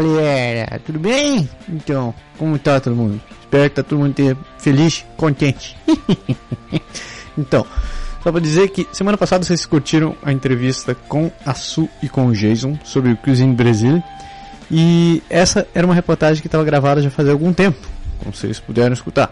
Galera, tudo bem? Então, como tá todo mundo? Espero que tá todo mundo feliz, contente. então, só pra dizer que semana passada vocês curtiram a entrevista com a Su e com o Jason sobre o Cuisine Brasil. E essa era uma reportagem que estava gravada já faz algum tempo, como vocês puderam escutar.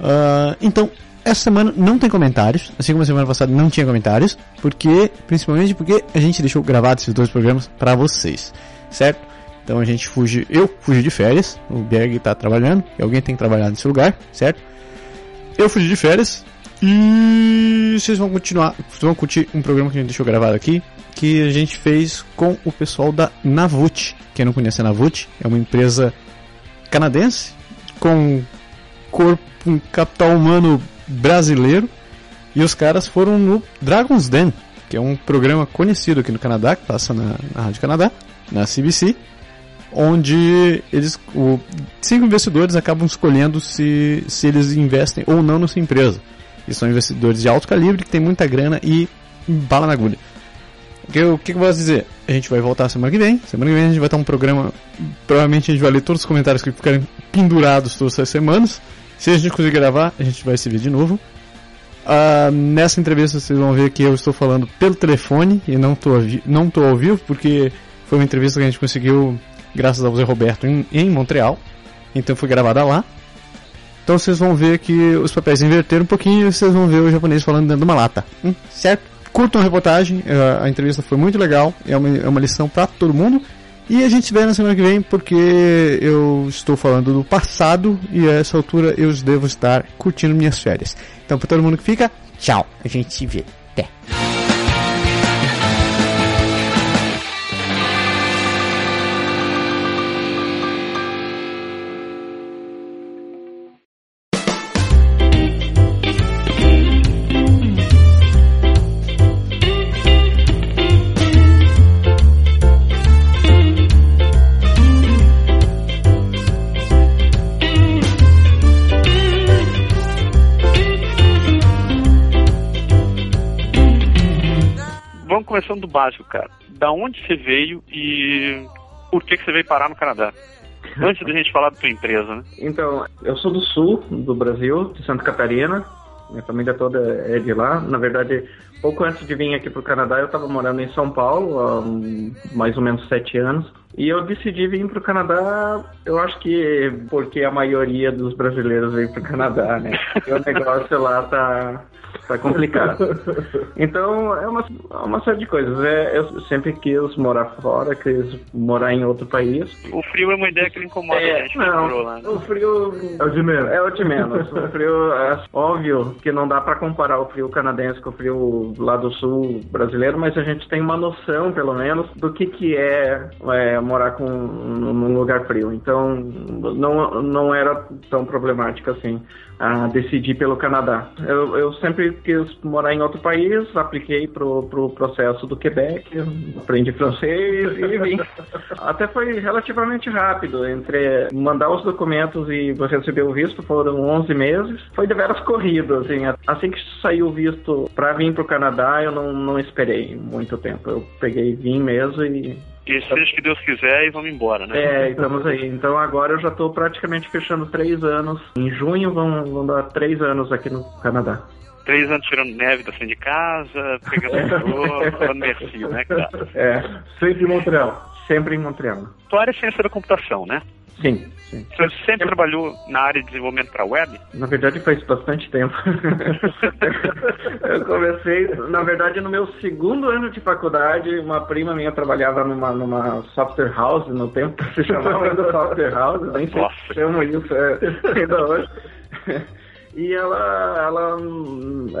Ah, então, essa semana não tem comentários, assim como a semana passada não tinha comentários, porque principalmente porque a gente deixou gravado esses dois programas para vocês, certo? Então a gente fuge, eu fugi de férias, o Berg tá trabalhando, e alguém tem que trabalhar nesse lugar, certo? Eu fugi de férias e vocês vão continuar, vocês vão curtir um programa que a gente deixou gravado aqui, que a gente fez com o pessoal da Navut. Quem não conhece a Navut, é uma empresa canadense com corpo, um capital humano brasileiro. E os caras foram no Dragon's Den, que é um programa conhecido aqui no Canadá, que passa na, na Rádio Canadá, na CBC, onde eles, o, cinco investidores acabam escolhendo se, se eles investem ou não nessa empresa. E são investidores de alto calibre, que tem muita grana e bala na agulha. O que, o que eu posso dizer? A gente vai voltar semana que vem. Semana que vem a gente vai ter um programa. Provavelmente a gente vai ler todos os comentários que ficarem pendurados todas essas semanas. Se a gente conseguir gravar, a gente vai se ver de novo. Ah, nessa entrevista vocês vão ver que eu estou falando pelo telefone e não estou não ao vivo, porque foi uma entrevista que a gente conseguiu graças ao Zé Roberto em, em Montreal. Então foi gravada lá. Então vocês vão ver que os papéis inverteram um pouquinho e vocês vão ver o japonês falando dentro de uma lata. Hum, certo? Curtam a reportagem, eh, a entrevista foi muito legal, é uma, é uma lição para todo mundo. E a gente se vê na semana que vem porque eu estou falando do passado e a essa altura eu devo estar curtindo minhas férias. Então, para todo mundo que fica, tchau. A gente se vê. Até. Começando do básico, cara. Da onde você veio e por que, que você veio parar no Canadá? Antes da gente falar da tua empresa, né? Então, eu sou do sul do Brasil, de Santa Catarina. Minha família toda é de lá. Na verdade, pouco antes de vir aqui para o Canadá, eu estava morando em São Paulo há mais ou menos sete anos. E eu decidi vir para o Canadá, eu acho que porque a maioria dos brasileiros veio para o Canadá, né? O negócio lá tá, tá complicado. Então, é uma, uma série de coisas. É, eu sempre quis morar fora, quis morar em outro país. O frio é uma ideia que incomoda É, a gente que morou lá. né? não, o frio É o de menos. é o de menos. O frio, é óbvio que não dá para comparar o frio canadense com o frio lá do sul brasileiro, mas a gente tem uma noção, pelo menos, do que, que é, é, morar com, num lugar frio. Então, não, não era tão problemático assim a decidir pelo Canadá. Eu, eu sempre quis morar em outro país, apliquei pro, pro processo do Quebec, aprendi francês e vim. Até foi relativamente rápido, entre mandar os documentos e receber o visto foram 11 meses. Foi de veras corrido, assim. Assim que saiu o visto para vir pro Canadá, eu não, não esperei muito tempo. Eu peguei vim mesmo e E seja que Deus quiser e vamos embora, né? é, estamos aí. Então agora eu já estou praticamente fechando três anos. Em junho vão, vão dar três anos aqui no Canadá. Três anos tirando neve da frente de casa, pegando calor, falando merci, né, cara? É. Sempre em Montreal. Sempre em Montreal. Tua área é ciência da computação, né? Sim, sim. Você sempre trabalhou na área de desenvolvimento para web? Na verdade faz bastante tempo. eu comecei, na verdade, no meu segundo ano de faculdade, uma prima minha trabalhava numa, numa software house, no tempo que se chamava ainda software house, nem sei se chama isso é, ainda hoje. E ela, ela,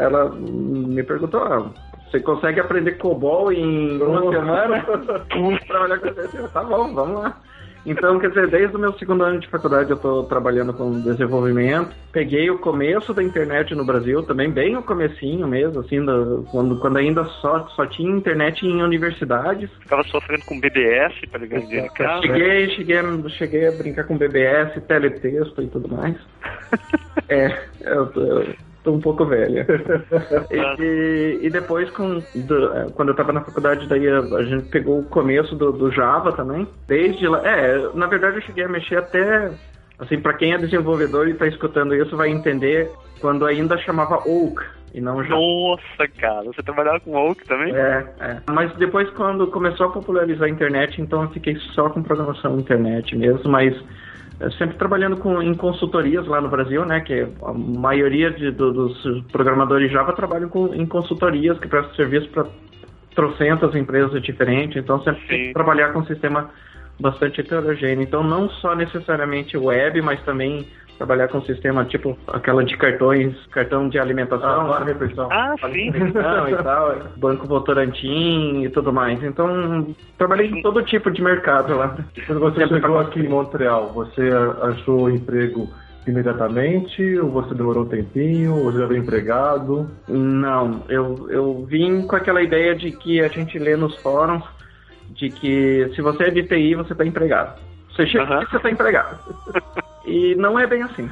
ela me perguntou, ah, você consegue aprender COBOL em uma semana? trabalhar com você? Tá bom, vamos lá. Então, quer dizer, desde o meu segundo ano de faculdade eu estou trabalhando com desenvolvimento. Peguei o começo da internet no Brasil, também bem o comecinho mesmo, assim, do, quando, quando ainda só, só tinha internet em universidades. Ficava sofrendo com BBS para ligar em casa? Cheguei, cheguei, cheguei a brincar com BBS, teletexto e tudo mais. é, eu, eu tô um pouco velha. e, e, depois, com, do, é, quando eu tava na faculdade, daí a, a gente pegou o começo do, do, Java também. Desde lá. É, na verdade eu cheguei a mexer até. Assim, para quem é desenvolvedor e tá escutando isso, vai entender quando ainda chamava Oak. E não Java. Nossa, cara, você trabalhava com Oak também? É, é. Mas depois, quando começou a popularizar a internet, então eu fiquei só com programação internet mesmo, mas sempre trabalhando com, em consultorias lá no Brasil, né? Que a maioria de, do, dos programadores Java trabalham com, em consultorias que prestam serviço para trocentas empresas diferentes. Então sempre tem que trabalhar com um sistema bastante heterogêneo. Então não só necessariamente web, mas também trabalhar com um sistema tipo aquela de cartões, cartão de alimentação, ah, refeição. Ah, sim. e tal, Banco Votorantim e tudo mais. Então, trabalhei em todo tipo de mercado lá. Quando você chegou aqui em Montreal, você achou emprego imediatamente? Ou você demorou um tempinho? Ou já veio empregado? Não, eu, eu vim com aquela ideia de que a gente lê nos fóruns de que se você é de TI, você está empregado. Você chega uhum. você está empregado. e não é bem assim.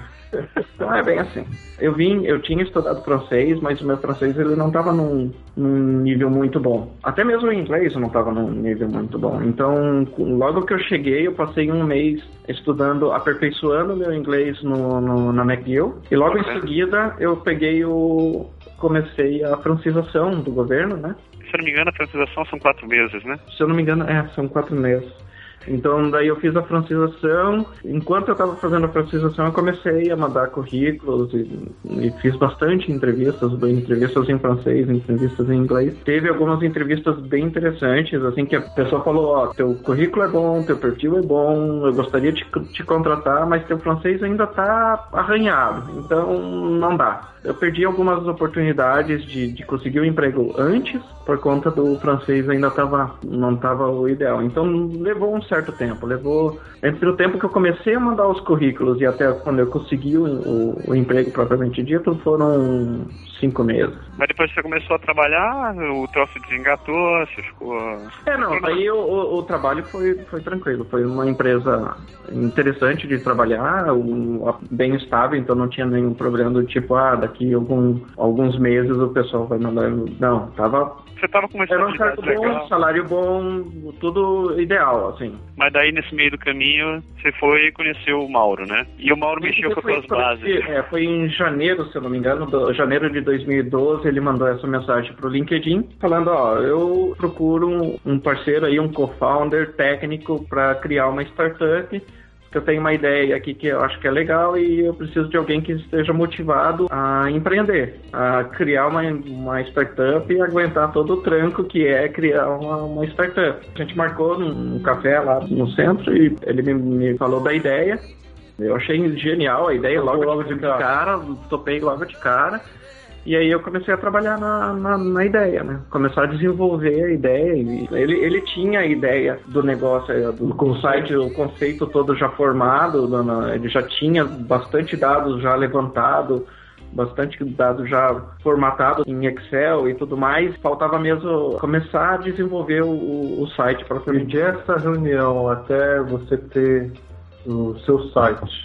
Não é bem assim. Eu vim, eu tinha estudado francês, mas o meu francês ele não estava num, num, nível muito bom. Até mesmo o inglês não estava num nível muito bom. Então, logo que eu cheguei, eu passei um mês estudando, aperfeiçoando meu inglês no, no na McGill. E logo em seguida eu peguei o, comecei a francização do governo, né? Se eu não me engano, a francização são quatro meses, né? Se eu não me engano, é, são quatro meses. Então, daí eu fiz a francização. Enquanto eu estava fazendo a francização, eu comecei a mandar currículos e, e, fiz bastante entrevistas, entrevistas em francês, entrevistas em inglês. Teve algumas entrevistas bem interessantes, assim, que a pessoa falou, ó, oh, teu currículo é bom, teu perfil é bom, eu gostaria de te contratar, mas teu francês ainda tá arranhado, então não dá. Eu perdi algumas oportunidades de, de conseguir um emprego antes, por conta do francês ainda tava, não estava o ideal. Então levou um certo tempo. Levou entre o tempo que eu comecei a mandar os currículos e até quando eu consegui o, o, o emprego propriamente dito, foram cinco meses. Mas depois você começou a trabalhar, o troço desengatou, você ficou. É, não, aí o, o, o, trabalho foi, foi tranquilo. Foi uma empresa interessante de trabalhar, um, bem estável, então não tinha nenhum problema do tipo, ah, daqui algum, alguns meses o pessoal vai mandar. Não, tava você tava começando Era um cargo bom, salário bom, tudo ideal, assim. Mas daí nesse meio do caminho você foi e conheceu o Mauro, né? E o Mauro mexeu com as suas bases. É, foi em janeiro, se eu não me engano, do, janeiro de 2012, ele mandou essa mensagem pro LinkedIn, falando, ó, eu procuro um parceiro aí, um co-founder técnico para criar uma startup eu tenho uma ideia aqui que eu acho que é legal e eu preciso de alguém que esteja motivado a empreender, a criar uma, uma startup e aguentar todo o tranco que é criar uma, uma startup. A gente marcou num, café lá no centro e ele me, me falou da ideia. Eu achei genial a ideia, logo, logo de cara, topei logo de cara. E aí eu comecei a trabalhar na, na, na, ideia, né? Começar a desenvolver a ideia. Ele, ele tinha a ideia do negócio, é, do o site, o conceito todo já formado, ele já tinha bastante dados já levantado, bastante dados já formatado em Excel e tudo mais. Faltava mesmo começar a desenvolver o, o site para E essa reunião até você ter o seu site,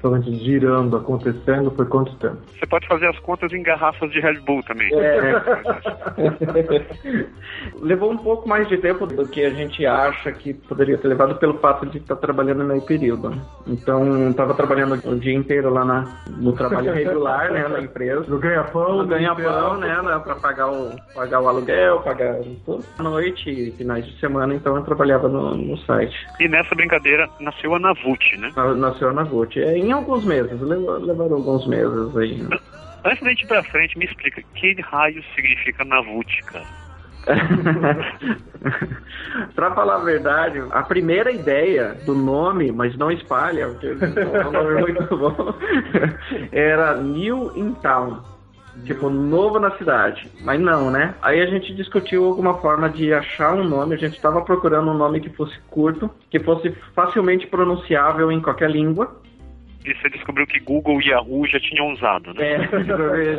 provavelmente girando, acontecendo, foi quanto tempo? Você pode fazer as contas em garrafas de Red Bull também. É. Levou um pouco mais de tempo do que a gente acha que poderia ter levado pelo fato de estar trabalhando no meio período. Então, estava trabalhando o dia inteiro lá na, no trabalho regular, né, na empresa. No ganha-pão, No ganha-pão, né, para pagar o, pagar o aluguel, pagar tudo. À noite e finais de semana, então eu trabalhava no, no site. E nessa brincadeira nasceu a Navut, né? Na- Nasceu na Vult. É, em alguns meses, levou- levaram alguns meses aí. Antes da gente ir pra frente, me explica, que raio significa Navut, cara? pra falar a verdade, a primeira ideia do nome, mas não espalha, porque o nome é muito bom, era New in Town. Tipo, novo na cidade. Mas não, né? Aí a gente discutiu alguma forma de achar um nome. A gente estava procurando um nome que fosse curto, que fosse facilmente pronunciável em qualquer língua. E você descobriu que Google e Yahoo já tinham usado, né? É,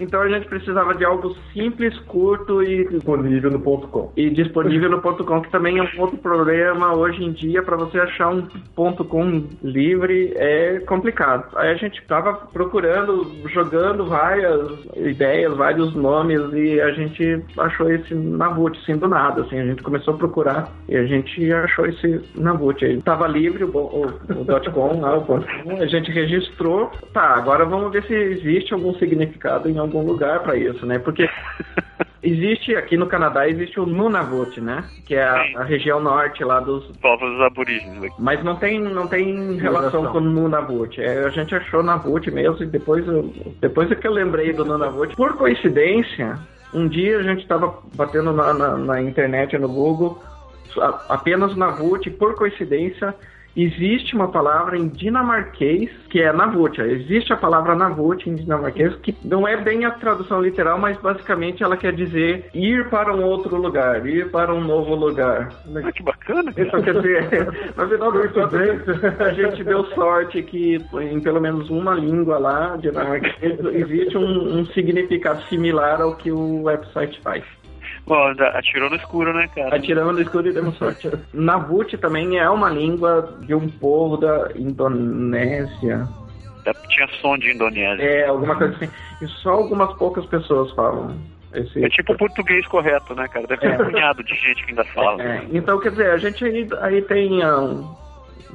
então a gente precisava de algo simples, curto e Disponível no ponto .com. e disponível no ponto .com, que também é um outro problema hoje em dia para você achar um ponto .com livre é complicado. Aí a gente tava procurando, jogando várias ideias, vários nomes e a gente achou esse Navut, assim, do nada, assim, a gente começou a procurar e a gente achou esse Navut aí. Tava livre o, o, o .com, lá, o ponto .com, a gente registrou. Tá, agora vamos ver se existe algum significado em algum lugar para isso, né? Porque Existe, aqui no Canadá, existe o Nunavut, né? Que é a, a região norte lá dos... Povos aborígenes aqui. Mas não tem, não tem relação com o Nunavut. É, a gente achou Navut mesmo e depois, eu- depois é que eu lembrei do Nunavut. Por coincidência, um dia a gente estava batendo na, na, na internet, no Google, apenas Navut, e por coincidência... Existe uma palavra em dinamarquês que é Navut. Existe a palavra Navut em dinamarquês que não é bem a tradução literal, mas basicamente ela quer dizer ir para um outro lugar, ir para um novo lugar. Ah, que bacana. Isso quer dizer, na final contas, a gente deu sorte que em pelo menos uma língua lá, dinamarquês, existe um, um significado similar ao que o website faz. Bom, atirou no escuro, né, cara? Atiramos no escuro e demos sorte. Navut também é uma língua de um povo da Indonésia. Tinha som de Indonésia. É, alguma coisa assim. E só algumas poucas pessoas falam. Esse... É tipo o português correto, né, cara? Deve ter É. um punhado de gente que ainda fala. É, então, quer dizer, a gente aí, aí tem ah, um,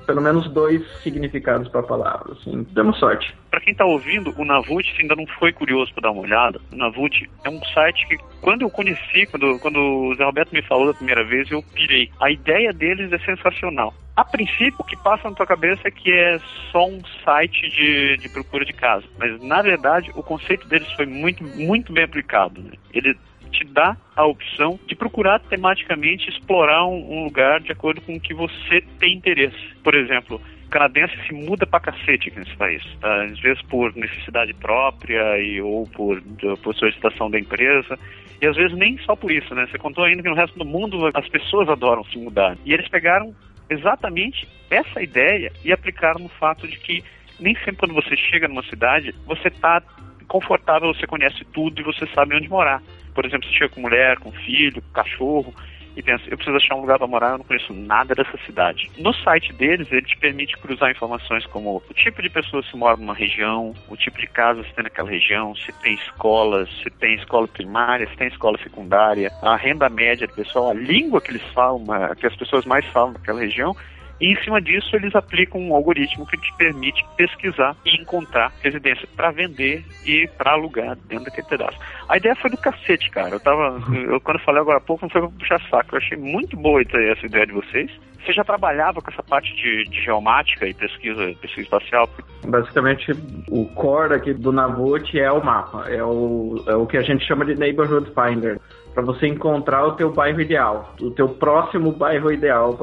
pelo menos dois significados para a palavra. Assim. Demos sorte. Pra quem tá ouvindo, o Navut, se ainda não foi curioso pra dar uma olhada, o Navut é um site que, quando eu conheci, quando, quando o Zé Roberto me falou da primeira vez, eu pirei. A ideia deles é sensacional. A princípio, o que passa na tua cabeça é que é só um site de, de procura de casa. Mas, na verdade, o conceito deles foi muito, muito bem aplicado. Né? Ele te dá a opção de procurar tematicamente explorar um, um lugar de acordo com o que você tem interesse. Por exemplo, canadense se muda pra cacete nesse país. Tá? Às vezes por necessidade própria e, ou por, por solicitação da empresa. E às vezes nem só por isso, né? Você contou ainda que no resto do mundo as pessoas adoram se mudar. E eles pegaram exatamente essa ideia e aplicaram no fato de que nem sempre quando você chega numa cidade, você está confortável, você conhece tudo e você sabe onde morar. Por exemplo, você chega com mulher, com filho, com cachorro e pensa, eu preciso achar um lugar para morar, eu não conheço nada dessa cidade. No site deles, ele te permite cruzar informações como o tipo de pessoas que moram numa região, o tipo de casas que tem naquela região, se tem escolas, se tem escola primária, se tem escola secundária, a renda média do pessoal, a língua que eles falam, que as pessoas mais falam naquela região, e em cima disso, eles aplicam um algoritmo que te permite pesquisar e encontrar residência para vender e para alugar dentro daquele pedaço. A ideia foi do cacete, cara. Eu tava. Eu, quando eu falei agora há pouco, não foi pra puxar saco. Eu achei muito boa essa ideia de vocês. Você já trabalhava com essa parte de, de geomática e pesquisa, pesquisa espacial? Basicamente, o core aqui do Navut é o mapa. É o, é o que a gente chama de Neighborhood Finder. Para você encontrar o teu bairro ideal, o teu próximo bairro ideal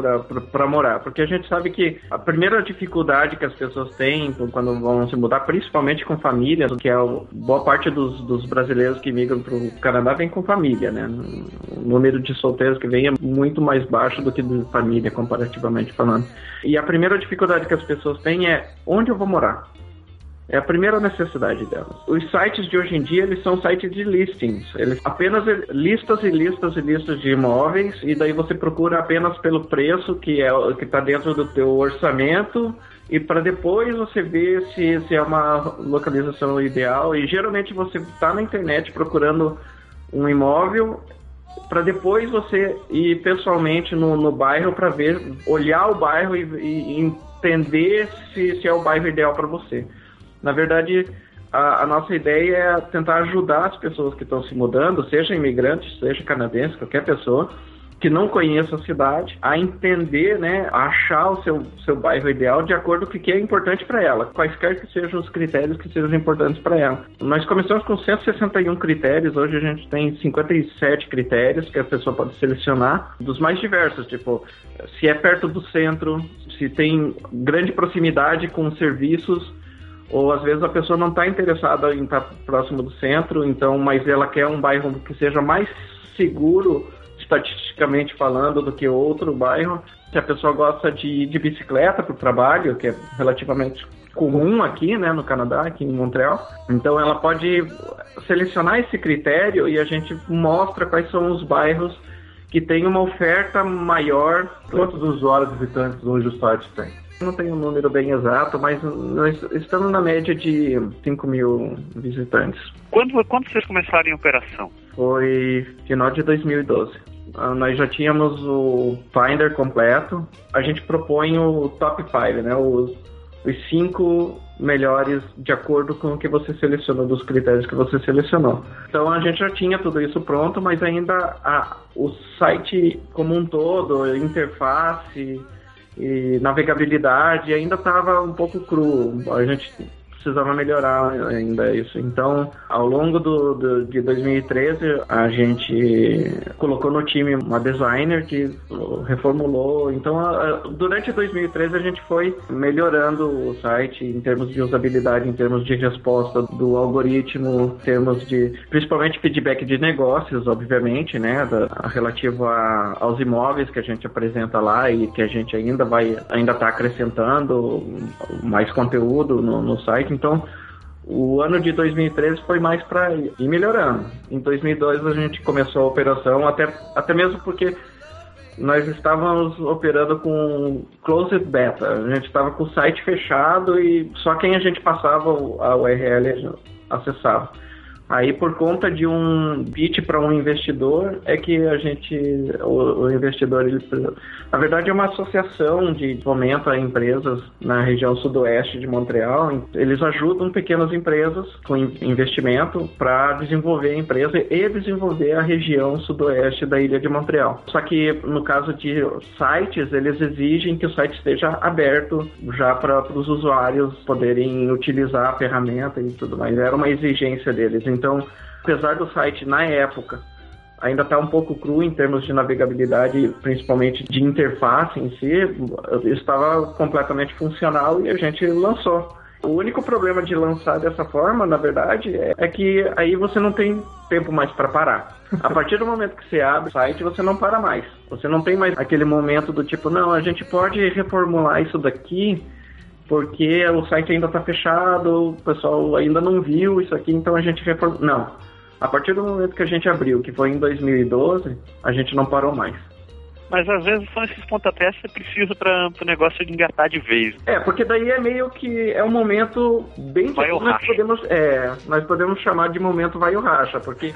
para morar. Porque a gente sabe que a primeira dificuldade que as pessoas têm quando vão se mudar, principalmente com famílias, que é boa parte dos, dos brasileiros que migram para o Canadá vem com família, né? O número de solteiros que vem é muito mais baixo do que de família, comparativamente falando. E a primeira dificuldade que as pessoas têm é onde eu vou morar? É a primeira necessidade delas. Os sites de hoje em dia, eles são sites de listings. Eles apenas listas e listas e listas de imóveis e daí você procura apenas pelo preço que é que está dentro do teu orçamento e para depois você ver se, se é uma localização ideal. E geralmente você está na internet procurando um imóvel para depois você ir pessoalmente no, no bairro para ver, olhar o bairro e, e entender se, se, é o bairro ideal para você. Na verdade, a, a, nossa ideia é tentar ajudar as pessoas que estão se mudando, seja imigrantes, seja canadenses, qualquer pessoa, que não conheça a cidade a entender, né, a achar o seu, seu bairro ideal de acordo com o que é importante para ela, quaisquer que sejam os critérios que sejam importantes para ela. Nós começamos com 161 critérios, hoje a gente tem 57 critérios que a pessoa pode selecionar, dos mais diversos, tipo, se é perto do centro, se tem grande proximidade com serviços, ou às vezes a pessoa não está interessada em estar próximo do centro, então, mas ela quer um bairro que seja mais seguro estatisticamente falando, do que outro bairro. Se a pessoa gosta de, de bicicleta para o trabalho, que é relativamente comum aqui, né, no Canadá, aqui em Montreal. Então ela pode selecionar esse critério e a gente mostra quais são os bairros que têm uma oferta maior. Quantos usuários visitantes hoje o site tem? Não tenho um número bem exato, mas nós estamos na média de 5 mil visitantes. Quando, quando vocês começaram em operação? Foi final de 2012. Ah, nós já tínhamos o Finder completo. A gente propõe o top 5, né? Os, os cinco melhores de acordo com o que você selecionou, dos critérios que você selecionou. Então a gente já tinha tudo isso pronto, mas ainda a, o site como um todo, interface e navegabilidade ainda estava um pouco cru. A gente precisava melhorar ainda isso. Então, ao longo do, do, de 2013, a gente colocou no time uma designer que reformulou. Então, durante 2013, a gente foi melhorando o site em termos de usabilidade, em termos de resposta do algoritmo, em termos de, principalmente, feedback de negócios, obviamente, né, da, relativo a, aos imóveis que a gente apresenta lá e que a gente ainda vai, ainda está acrescentando mais conteúdo no, no site. Então, o ano de 2013 foi mais para ir melhorando. Em 2002 a gente começou a operação, até, até mesmo porque nós estávamos operando com closed beta. A gente estava com o site fechado e só quem a gente passava a URL acessava. Aí, por conta de um pitch para um investidor, é que a gente, o, o, investidor, ele, na verdade, é uma associação de fomento a empresas na região sudoeste de Montreal. Eles ajudam pequenas empresas com investimento para desenvolver a empresa e desenvolver a região sudoeste da ilha de Montreal. Só que, no caso de sites, eles exigem que o site esteja aberto já para os usuários poderem utilizar a ferramenta e tudo mais. Era uma exigência deles. Então, apesar do site na época ainda está um pouco cru em termos de navegabilidade, principalmente de interface em si, estava completamente funcional e a gente lançou. O único problema de lançar dessa forma, na verdade, é que aí você não tem tempo mais para parar. A partir do momento que você abre o site, você não para mais. Você não tem mais aquele momento do tipo, não, a gente pode reformular isso daqui porque o site ainda está fechado, o pessoal ainda não viu isso aqui, então a gente reformou. Não. A partir do momento que a gente abriu, que foi em 2012, a gente não parou mais. Mas às vezes são esses pontapés que você precisa para o negócio de engatar de vez. É, porque daí é meio que é um momento bem vai nós podemos, é, nós podemos chamar de momento vai o racha, porque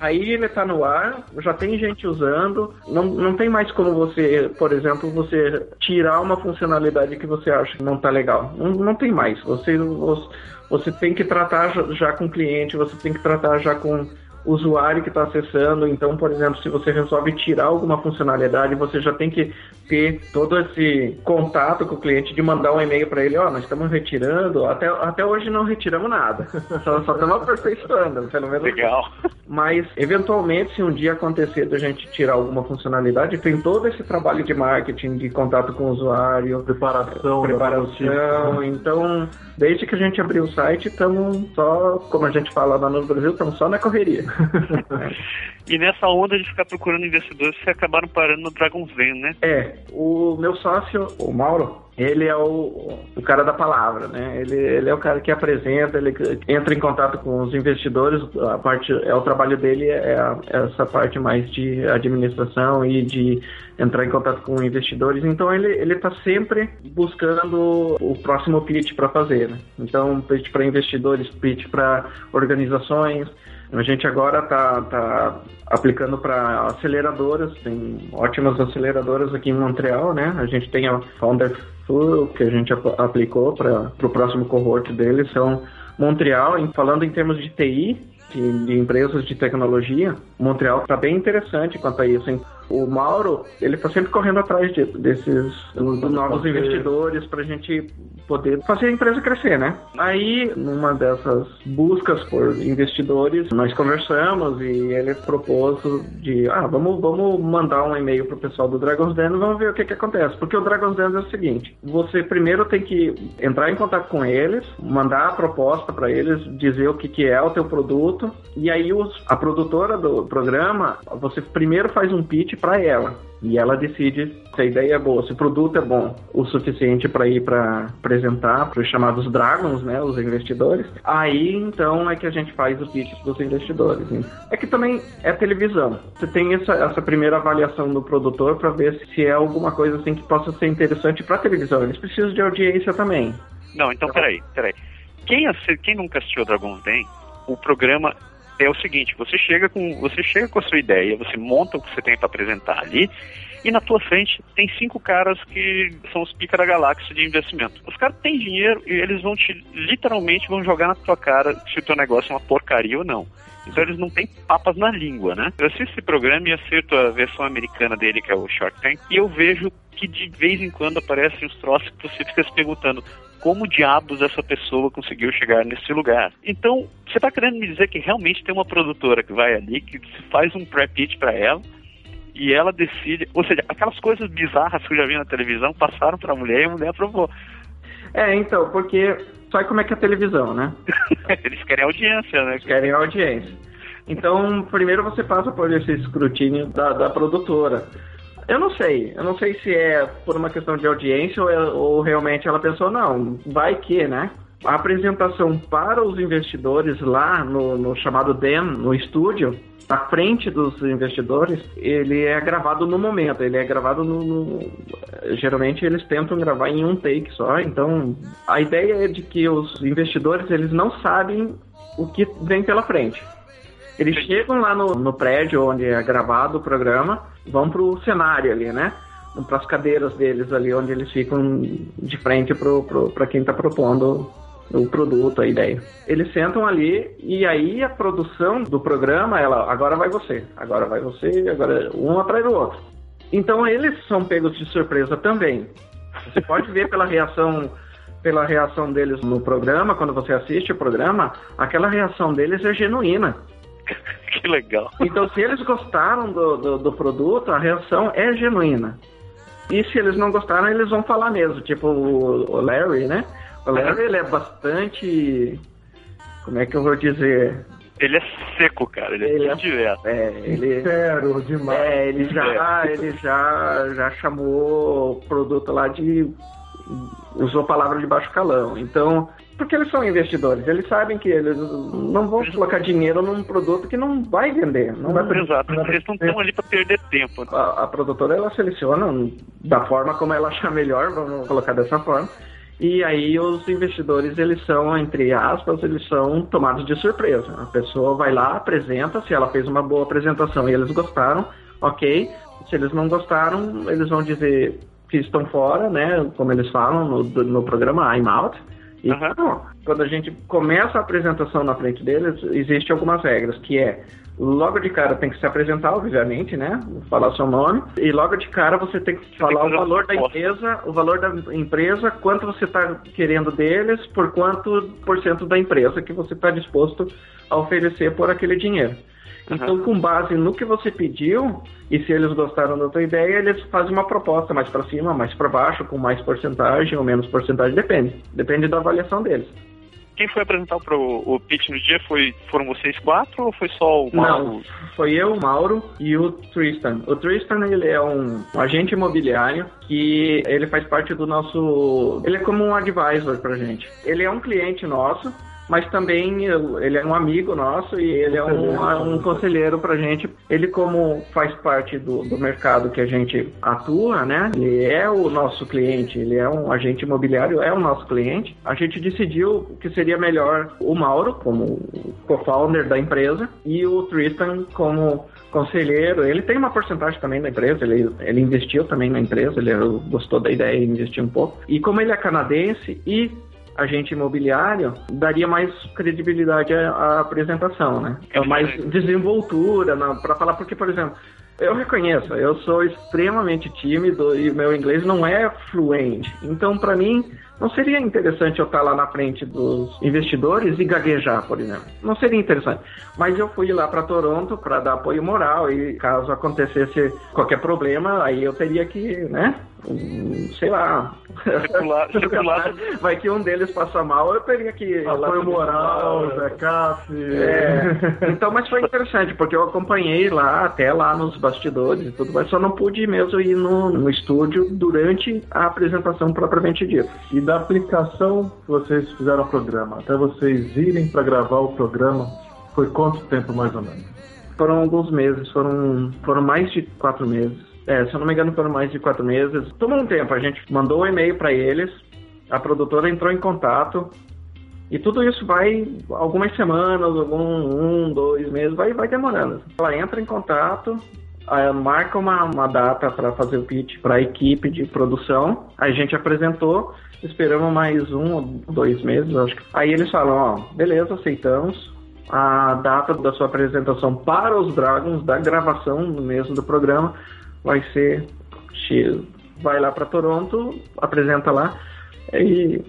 Aí ele está no ar, já tem gente usando, não, não tem mais como você, por exemplo, você tirar uma funcionalidade que você acha que não está legal. Não, não tem mais. Você, você, você tem que tratar já, já com o cliente, você tem que tratar já com usuário que está acessando. Então, por exemplo, se você resolve tirar alguma funcionalidade, você já tem que ter todo esse contato com o cliente de mandar um e-mail para ele, ó, oh, nós estamos retirando, até, até hoje não retiramos nada, só, só estamos aperfeiçoando, pelo menos. Legal. Mas, eventualmente, se um dia acontecer da gente tirar alguma funcionalidade, tem todo esse trabalho de marketing, de contato com o usuário, preparação, preparação. Então, desde que a gente abriu o site, estamos só, como a gente fala lá no Brasil, estamos só na correria. e nessa onda de ficar procurando investidores, vocês acabaram parando no Dragon's Den, né? É, o meu sócio, o Mauro, ele é o, o cara da palavra, né? Ele, ele é o cara que apresenta, ele entra em contato com os investidores, a parte, é o trabalho dele é, é essa parte mais de administração e de entrar em contato com investidores. Então ele ele está sempre buscando o próximo pitch para fazer. Né? Então pitch para investidores, pitch para organizações. A gente agora está tá aplicando para aceleradoras, tem ótimas aceleradoras aqui em Montreal, né? A gente tem a Founder Full, que a gente aplicou para o próximo cohort deles, são Montreal, falando em termos de TI, de, de empresas de tecnologia, Montreal está bem interessante quanto a isso. Hein? O Mauro, ele está sempre correndo atrás de, desses novos investidores para a gente poder fazer a empresa crescer, né? Aí, numa dessas buscas por investidores, nós conversamos e ele propôs de, ah, vamos, vamos mandar um e-mail pro pessoal do Dragon's Den e vamos ver o que que acontece. Porque o Dragon's Den é o seguinte, você primeiro tem que entrar em contato com eles, mandar a proposta para eles, dizer o que que é o teu produto, e aí os, a produtora do programa, você primeiro faz um pitch para ela. E ela decide se a ideia é boa, se o produto é bom o suficiente para ir para apresentar para os chamados dragons, né, os investidores. Aí então é que a gente faz o pitch para os investidores. É que também é televisão. Você tem essa, essa primeira avaliação do produtor para ver se é alguma coisa assim que possa ser interessante para televisão. Eles precisam de audiência também. Não, então peraí, peraí. Quem, quem nunca assistiu Dragon's Den, o programa é o seguinte, você chega com você chega com a sua ideia, você monta o que você tem para apresentar ali, e na tua frente tem cinco caras que são os pica da galáxia de investimento. Os caras têm dinheiro e eles vão te literalmente vão jogar na tua cara se o teu negócio é uma porcaria ou não. Então eles não têm papas na língua, né? Eu assisto esse programa e acerto a versão americana dele, que é o Shark Tank, e eu vejo que de vez em quando aparecem uns troços que você fica se perguntando como diabos essa pessoa conseguiu chegar nesse lugar. Então, você está querendo me dizer que realmente tem uma produtora que vai ali, que faz um pré-pitch para ela, e ela decide, ou seja, aquelas coisas bizarras que eu já vi na televisão passaram para a mulher e a mulher aprovou. É, então, porque sabe como é que é a televisão, né? Eles querem audiência, né? Querem audiência. Então, primeiro você passa por esse escrutínio da, da produtora. Eu não sei. Eu não sei se é por uma questão de audiência ou, é, ou realmente ela pensou, não, vai que, né? A apresentação para os investidores lá no, no chamado DEM, no estúdio, na frente dos investidores, ele é gravado no momento, ele é gravado no, no, Geralmente eles tentam gravar em um take só, então a ideia é de que os investidores eles não sabem o que vem pela frente. Eles chegam lá no, no prédio onde é gravado o programa, vão pro cenário ali, né? Para as cadeiras deles ali, onde eles ficam de frente para quem está propondo o produto, a ideia. Eles sentam ali e aí a produção do programa, ela agora vai você, agora vai você, agora um atrás do outro. Então eles são pegos de surpresa também. Você pode ver pela reação pela reação deles no programa, quando você assiste o programa, aquela reação deles é genuína. que legal. Então, se eles gostaram do, do, do, produto, a reação é genuína. E se eles não gostaram, eles vão falar mesmo. Tipo o, Larry, né? O Larry, ele é bastante... Como é que eu vou dizer? Ele é seco, cara. Ele, ele é direto. É, ele... Sincero demais. É, ele já, ele já, já chamou o produto lá de... Usou palavra de baixo calão. Então, porque eles são investidores, eles sabem que eles não vão colocar dinheiro num produto que não vai vender. Não vai Exato, não eles não estão ali para perder tempo. A, a, produtora ela seleciona da forma como ela achar melhor, vamos colocar dessa forma. E aí os investidores, eles são, entre aspas, eles são tomados de surpresa. A pessoa vai lá, apresenta, se ela fez uma boa apresentação e eles gostaram, ok. Se eles não gostaram, eles vão dizer que estão fora, né? Como eles falam no, no programa I'm Out e uhum. quando a gente começa a apresentação na frente deles, existe algumas regras, que é logo de cara tem que se apresentar, obviamente, né? Falar seu nome. E logo de cara você tem que falar o valor da empresa, o valor da empresa, quanto você está querendo deles, por quanto por cento da empresa que você está disposto a oferecer por aquele dinheiro. Então, com base no que você pediu, e se eles gostaram da tua ideia, eles fazem uma proposta mais para cima, mais para baixo, com mais porcentagem ou menos porcentagem, depende. Depende da avaliação deles. Quem foi apresentar pro, o pitch no dia foi, foram vocês quatro ou foi só o Mauro? Não, foi eu, o Mauro e o Tristan. O Tristan, ele é um, um agente imobiliário que ele faz parte do nosso... Ele é como um advisor pra gente. Ele é um cliente nosso, mas também ele é um amigo nosso e ele é um, um conselheiro pra gente. Ele, como faz parte do, do mercado que a gente atua, né? Ele é o nosso cliente, ele é um agente imobiliário, é o nosso cliente. A gente decidiu que seria melhor o Mauro, como co-founder da empresa, e o Tristan como conselheiro. Ele tem uma porcentagem também da empresa, ele, ele investiu também na empresa, ele gostou da ideia e investiu um pouco. E como ele é canadense e agente imobiliário, daria mais credibilidade à, à apresentação, né? É mais desenvoltura para falar, porque, por exemplo, eu reconheço, eu sou extremamente tímido e meu inglês não é fluente. Então, para mim, não seria interessante eu estar lá na frente dos investidores e gaguejar, por exemplo. Não seria interessante. Mas eu fui lá para Toronto para dar apoio moral e caso acontecesse qualquer problema, aí eu teria que, né? Sei lá. Circular, circular. Vai que um deles passa mal, eu teria que. Apoio moral, backup. É. Então, mas foi interessante, porque eu acompanhei lá, até lá nos bastidores e tudo, mas só não pude mesmo ir no, no estúdio durante a apresentação propriamente dita. E da aplicação que vocês fizeram o programa, até vocês irem para gravar o programa, foi quanto tempo mais ou menos? Foram alguns meses, foram, foram mais de quatro meses. É, se eu não me engano, foram mais de quatro meses. Tomou um tempo, a gente mandou um e-mail para eles, a produtora entrou em contato, e tudo isso vai algumas semanas, algum um, dois meses, vai, vai demorando. Ela entra em contato, marca uma, uma data para fazer o pitch para a equipe de produção. A gente apresentou, esperamos mais um ou dois meses, acho que. Aí eles falam, ó, beleza, aceitamos. A data da sua apresentação para os Dragons, da gravação mesmo do programa, vai ser X. Vai lá para Toronto, apresenta lá e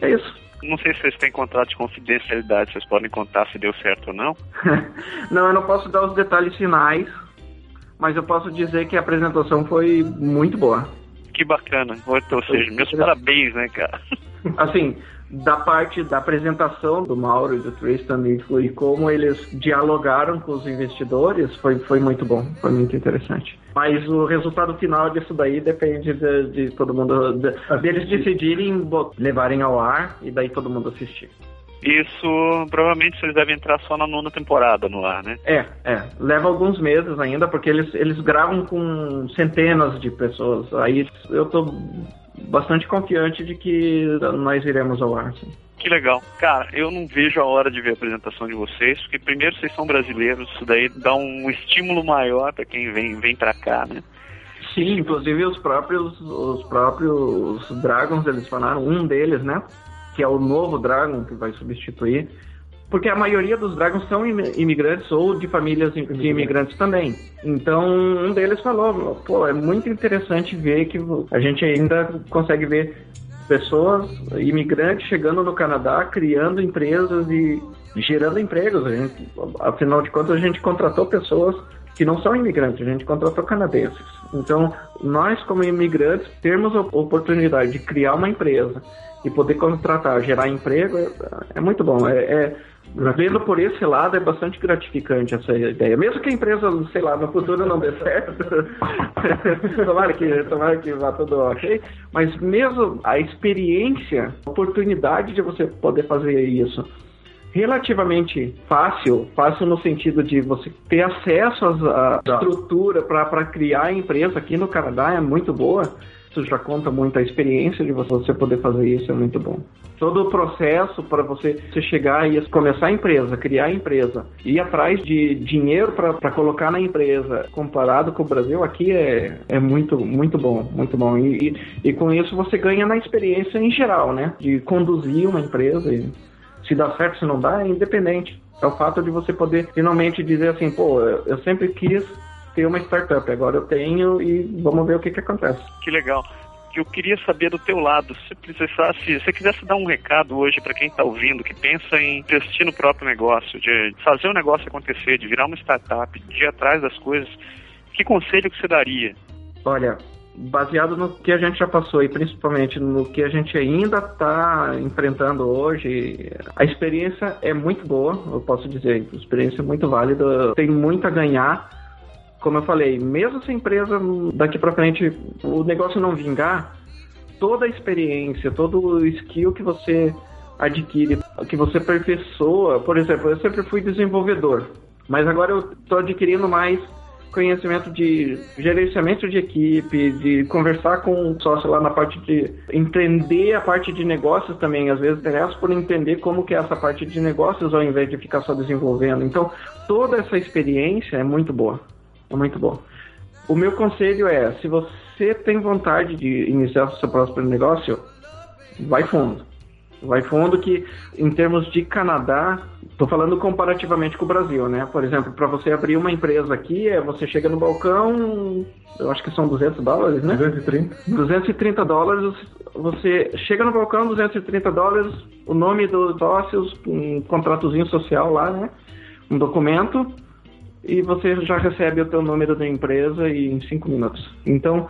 é isso. Não sei se vocês têm contrato de confidencialidade, vocês podem contar se deu certo ou não. não, eu não posso dar os detalhes finais, mas eu posso dizer que a apresentação foi muito boa. Que bacana. Ou seja, meus parabéns, né, cara? Assim, da parte da apresentação do Mauro e do Tristan e, e, como eles dialogaram com os investidores foi, foi muito bom, foi muito interessante. Mas o resultado final disso daí depende de, de todo mundo, de, deles decidirem levarem ao ar e daí todo mundo assistir. Isso provavelmente eles devem entrar só na nona temporada no ar, né? É, é. Leva alguns meses ainda, porque eles, eles gravam com centenas de pessoas. Aí eu tô bastante confiante de que nós iremos ao ar. Sim. Que legal. Cara, eu não vejo a hora de ver a apresentação de vocês, porque primeiro vocês são brasileiros, isso daí dá um estímulo maior para quem vem, vem pra cá, né? Sim, inclusive os próprios, os próprios Dragons, eles falaram, um deles, né? Que é o novo Dragon que vai substituir. Porque a maioria dos Dragons são imigrantes ou de famílias de imigrantes também. Então, um deles falou, pô, é muito interessante ver que a gente ainda consegue ver pessoas imigrantes chegando no Canadá, criando empresas e gerando empregos. A gente, afinal de contas, a gente contratou pessoas que não são imigrantes, a gente contratou canadenses. Então, nós como imigrantes, termos a oportunidade de criar uma empresa e poder contratar, gerar emprego, é, é muito bom. É, é, Vendo por esse lado é bastante gratificante essa ideia. Mesmo que a empresa, sei lá, no futuro não dê certo, tomara, que, tomara que vá tudo ok, mas mesmo a experiência, a oportunidade de você poder fazer isso relativamente fácil, fácil no sentido de você ter acesso à estrutura para criar a empresa aqui no Canadá é muito boa isso já conta muito a experiência de você poder fazer isso, é muito bom. Todo o processo para você, você chegar e começar a empresa, criar a empresa, ir atrás de dinheiro para colocar na empresa, comparado com o Brasil, aqui é, é muito, muito bom, muito bom. E, e, e com isso você ganha na experiência em geral, né? De conduzir uma empresa e se dá certo, se não dá, é independente. É o fato de você poder finalmente dizer assim, pô, eu sempre quis ter uma startup, agora eu tenho e vamos ver o que, que acontece. Que legal. Eu queria saber do teu lado, se precisasse, se você quisesse dar um recado hoje para quem está ouvindo, que pensa em investir no próprio negócio, de fazer o negócio acontecer, de virar uma startup, de ir atrás das coisas, que conselho que você daria? Olha, baseado no que a gente já passou e principalmente no que a gente ainda está enfrentando hoje, a experiência é muito boa, eu posso dizer, a experiência é muito válida, tem muito a ganhar. Como eu falei, mesmo se a empresa daqui para frente o negócio não vingar, toda a experiência, todo o skill que você adquire, que você aperfeiçoa, por exemplo, eu sempre fui desenvolvedor, mas agora eu estou adquirindo mais conhecimento de gerenciamento de equipe, de conversar com o sócio lá na parte de entender a parte de negócios também, às vezes interessa por entender como que é essa parte de negócios ao invés de ficar só desenvolvendo. Então, toda essa experiência é muito boa. É muito boa. O meu conselho é, se você tem vontade de iniciar o seu próprio negócio, vai fundo. Vai fundo que, em termos de Canadá, estou falando comparativamente com o Brasil, né? Por exemplo, para você abrir uma empresa aqui, é você chega no balcão, eu acho que são 200 dólares, né? 230. 230 dólares, você chega no balcão, 230 dólares, o nome dos sócios, um contratozinho social lá, né? Um documento, e você já recebe o teu número da empresa em 5 minutos. Então,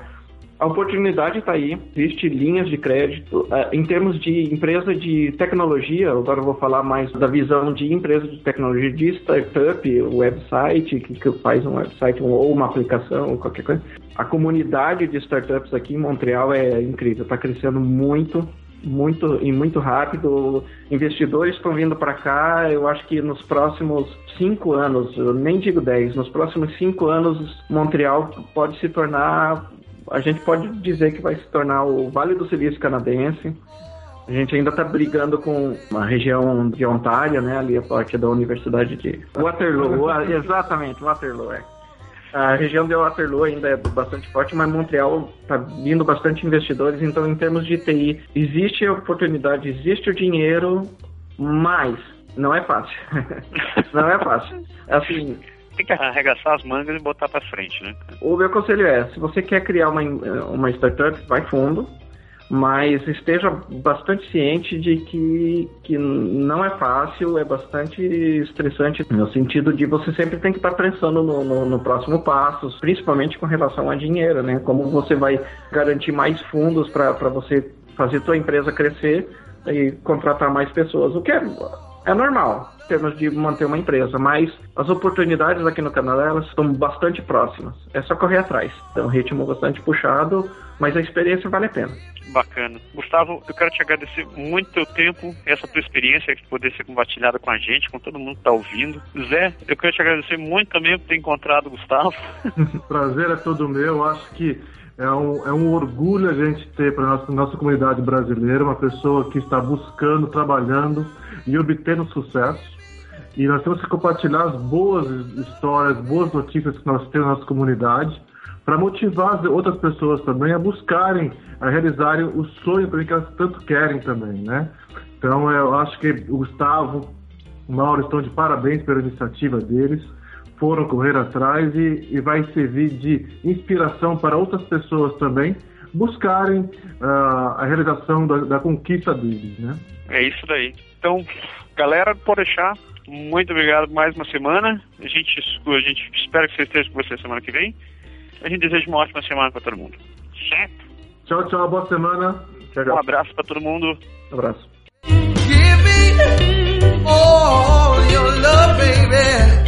a oportunidade está aí, existe linhas de crédito. Uh, em termos de empresa de tecnologia, agora eu vou falar mais da visão de empresa de tecnologia, de startup, website, que, faz um website ou uma aplicação, qualquer coisa. A comunidade de startups aqui em Montreal é incrível, está crescendo muito, muito e muito rápido. Investidores estão vindo para cá. Eu acho que nos próximos cinco anos, eu nem digo dez, nos próximos cinco anos, Montreal pode se tornar a gente pode dizer que vai se tornar o Vale do Silício canadense. A gente ainda está brigando com uma região de Ontário, né? Ali a parte da Universidade de Waterloo. exatamente, Waterloo, é. A região de Waterloo ainda é bastante forte, mas Montreal está vindo bastante investidores, então em termos de TI, existe a oportunidade, existe o dinheiro, mas não é fácil. não é fácil. Assim, tem que arregaçar as mangas e botar para frente, né? O meu conselho é, se você quer criar uma, uma startup, vai fundo, mas esteja bastante ciente de que, que não é fácil, é bastante estressante, no sentido de você sempre tem que estar pensando no, no, no, próximo passo, principalmente com relação a dinheiro, né? Como você vai garantir mais fundos para você fazer sua empresa crescer e contratar mais pessoas, o que é, é normal termos de manter uma empresa, mas as oportunidades aqui no Canadá elas estão bastante próximas. É só correr atrás. Então, um ritmo bastante puxado, mas a experiência vale a pena. Bacana. Gustavo, eu quero te agradecer muito teu tempo, essa tua experiência que poder ser compartilhada com a gente, com todo mundo que está ouvindo. Zé, eu quero te agradecer muito também por ter encontrado o Gustavo. Prazer é todo meu. Eu acho que é um, é um orgulho a gente ter para nossa nossa comunidade brasileira uma pessoa que está buscando, trabalhando e obtendo sucesso. E nós temos que compartilhar as boas histórias, boas notícias que nós temos na nossa comunidade, para motivar as outras pessoas também a buscarem, a realizarem o sonho que elas tanto querem também, né? Então eu acho que o Gustavo, o Mauro estão de parabéns pela iniciativa deles, foram correr atrás e, e vai servir de inspiração para outras pessoas também buscarem uh, a realização da, da conquista deles, né? É isso daí. Então, galera, pode deixar muito obrigado por mais uma semana. A gente, a gente espera que você esteja com você semana que vem. A gente deseja uma ótima semana para todo mundo. Certo? Tchau, tchau. Boa semana. Tchau, tchau. Um abraço para todo mundo. Um abraço. Give me all your love, baby.